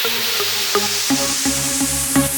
フフフ。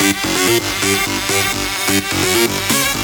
It's me, it's me, it's me, it's me.